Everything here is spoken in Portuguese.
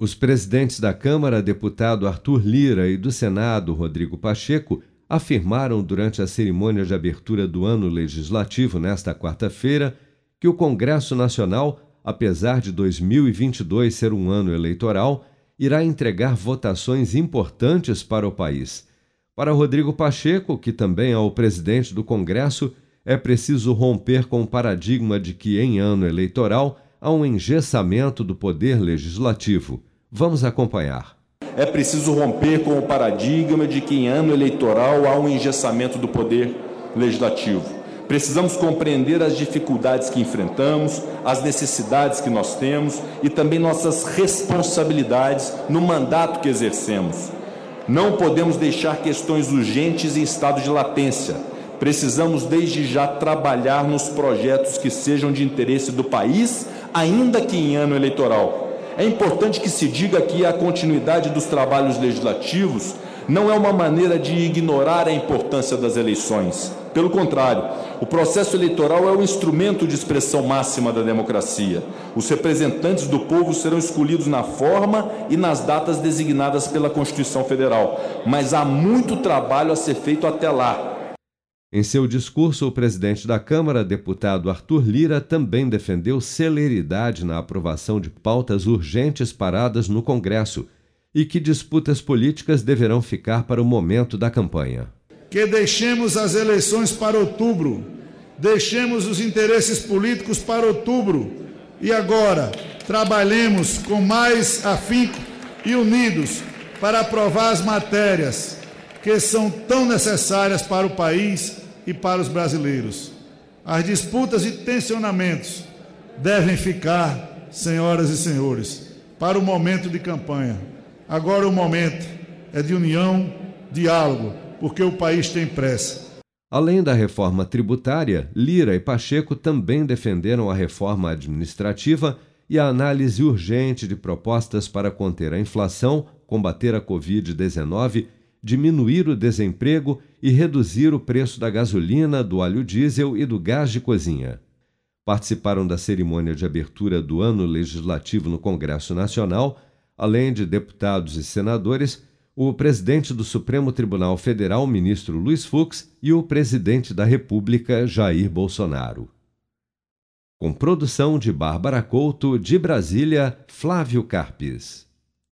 Os presidentes da Câmara, deputado Arthur Lira, e do Senado, Rodrigo Pacheco, afirmaram durante a cerimônia de abertura do ano legislativo nesta quarta-feira que o Congresso Nacional, apesar de 2022 ser um ano eleitoral, irá entregar votações importantes para o país. Para Rodrigo Pacheco, que também é o presidente do Congresso, é preciso romper com o paradigma de que, em ano eleitoral, há um engessamento do poder legislativo. Vamos acompanhar. É preciso romper com o paradigma de que em ano eleitoral há um engessamento do poder legislativo. Precisamos compreender as dificuldades que enfrentamos, as necessidades que nós temos e também nossas responsabilidades no mandato que exercemos. Não podemos deixar questões urgentes em estado de latência. Precisamos, desde já, trabalhar nos projetos que sejam de interesse do país, ainda que em ano eleitoral. É importante que se diga que a continuidade dos trabalhos legislativos não é uma maneira de ignorar a importância das eleições. Pelo contrário, o processo eleitoral é o instrumento de expressão máxima da democracia. Os representantes do povo serão escolhidos na forma e nas datas designadas pela Constituição Federal, mas há muito trabalho a ser feito até lá em seu discurso, o presidente da Câmara, deputado Arthur Lira, também defendeu celeridade na aprovação de pautas urgentes paradas no Congresso e que disputas políticas deverão ficar para o momento da campanha. Que deixemos as eleições para outubro, deixemos os interesses políticos para outubro e agora trabalhemos com mais afinco e unidos para aprovar as matérias que são tão necessárias para o país e para os brasileiros. As disputas e tensionamentos devem ficar, senhoras e senhores, para o momento de campanha. Agora o momento é de união, diálogo, porque o país tem pressa. Além da reforma tributária, Lira e Pacheco também defenderam a reforma administrativa e a análise urgente de propostas para conter a inflação, combater a Covid-19 diminuir o desemprego e reduzir o preço da gasolina, do óleo diesel e do gás de cozinha. Participaram da cerimônia de abertura do ano legislativo no Congresso Nacional, além de deputados e senadores, o presidente do Supremo Tribunal Federal, ministro Luiz Fux, e o presidente da República, Jair Bolsonaro. Com produção de Bárbara Couto, de Brasília, Flávio Carpes.